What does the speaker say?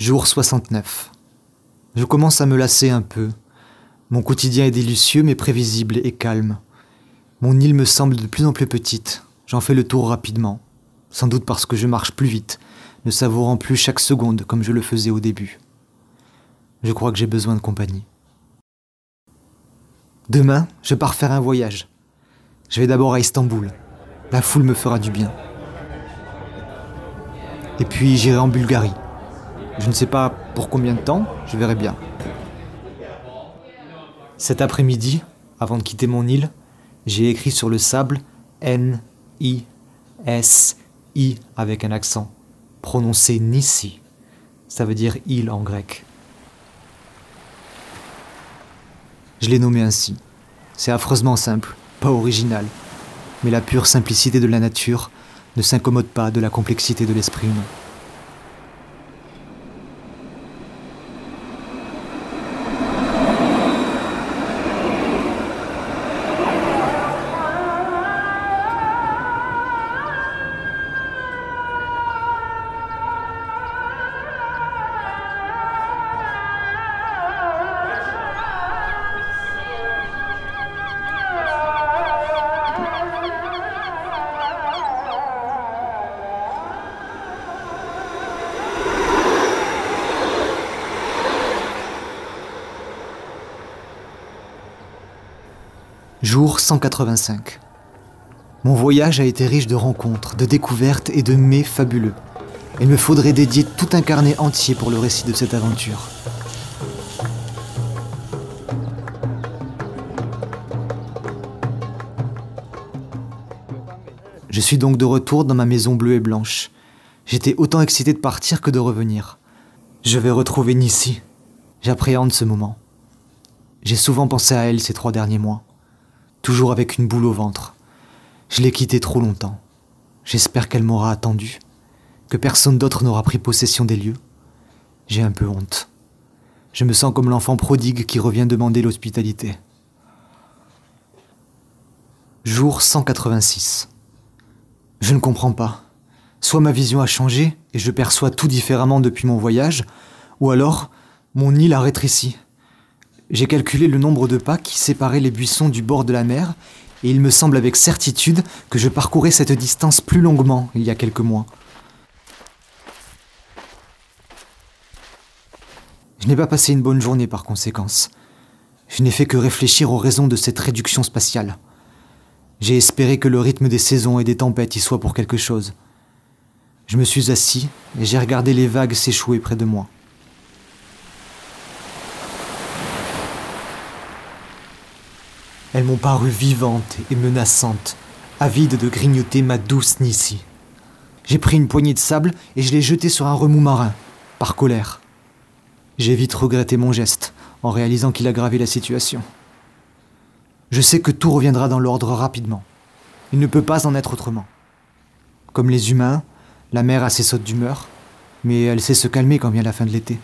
Jour 69. Je commence à me lasser un peu. Mon quotidien est délicieux mais prévisible et calme. Mon île me semble de plus en plus petite. J'en fais le tour rapidement. Sans doute parce que je marche plus vite, ne savourant plus chaque seconde comme je le faisais au début. Je crois que j'ai besoin de compagnie. Demain, je pars faire un voyage. Je vais d'abord à Istanbul. La foule me fera du bien. Et puis j'irai en Bulgarie. Je ne sais pas pour combien de temps, je verrai bien. Cet après-midi, avant de quitter mon île, j'ai écrit sur le sable N I S I avec un accent, prononcé Nissi. Ça veut dire île en grec. Je l'ai nommé ainsi. C'est affreusement simple, pas original, mais la pure simplicité de la nature ne s'incommode pas de la complexité de l'esprit humain. Jour 185. Mon voyage a été riche de rencontres, de découvertes et de mets fabuleux. Il me faudrait dédier tout un carnet entier pour le récit de cette aventure. Je suis donc de retour dans ma maison bleue et blanche. J'étais autant excité de partir que de revenir. Je vais retrouver Nissi. J'appréhende ce moment. J'ai souvent pensé à elle ces trois derniers mois toujours avec une boule au ventre. Je l'ai quittée trop longtemps. J'espère qu'elle m'aura attendu, que personne d'autre n'aura pris possession des lieux. J'ai un peu honte. Je me sens comme l'enfant prodigue qui revient demander l'hospitalité. Jour 186. Je ne comprends pas. Soit ma vision a changé et je perçois tout différemment depuis mon voyage, ou alors mon île a rétréci. J'ai calculé le nombre de pas qui séparaient les buissons du bord de la mer, et il me semble avec certitude que je parcourais cette distance plus longuement il y a quelques mois. Je n'ai pas passé une bonne journée par conséquence. Je n'ai fait que réfléchir aux raisons de cette réduction spatiale. J'ai espéré que le rythme des saisons et des tempêtes y soit pour quelque chose. Je me suis assis et j'ai regardé les vagues s'échouer près de moi. Elles m'ont paru vivantes et menaçantes, avides de grignoter ma douce Nissi. J'ai pris une poignée de sable et je l'ai jetée sur un remous marin, par colère. J'ai vite regretté mon geste, en réalisant qu'il aggravait la situation. Je sais que tout reviendra dans l'ordre rapidement. Il ne peut pas en être autrement. Comme les humains, la mer a ses sautes d'humeur, mais elle sait se calmer quand vient la fin de l'été.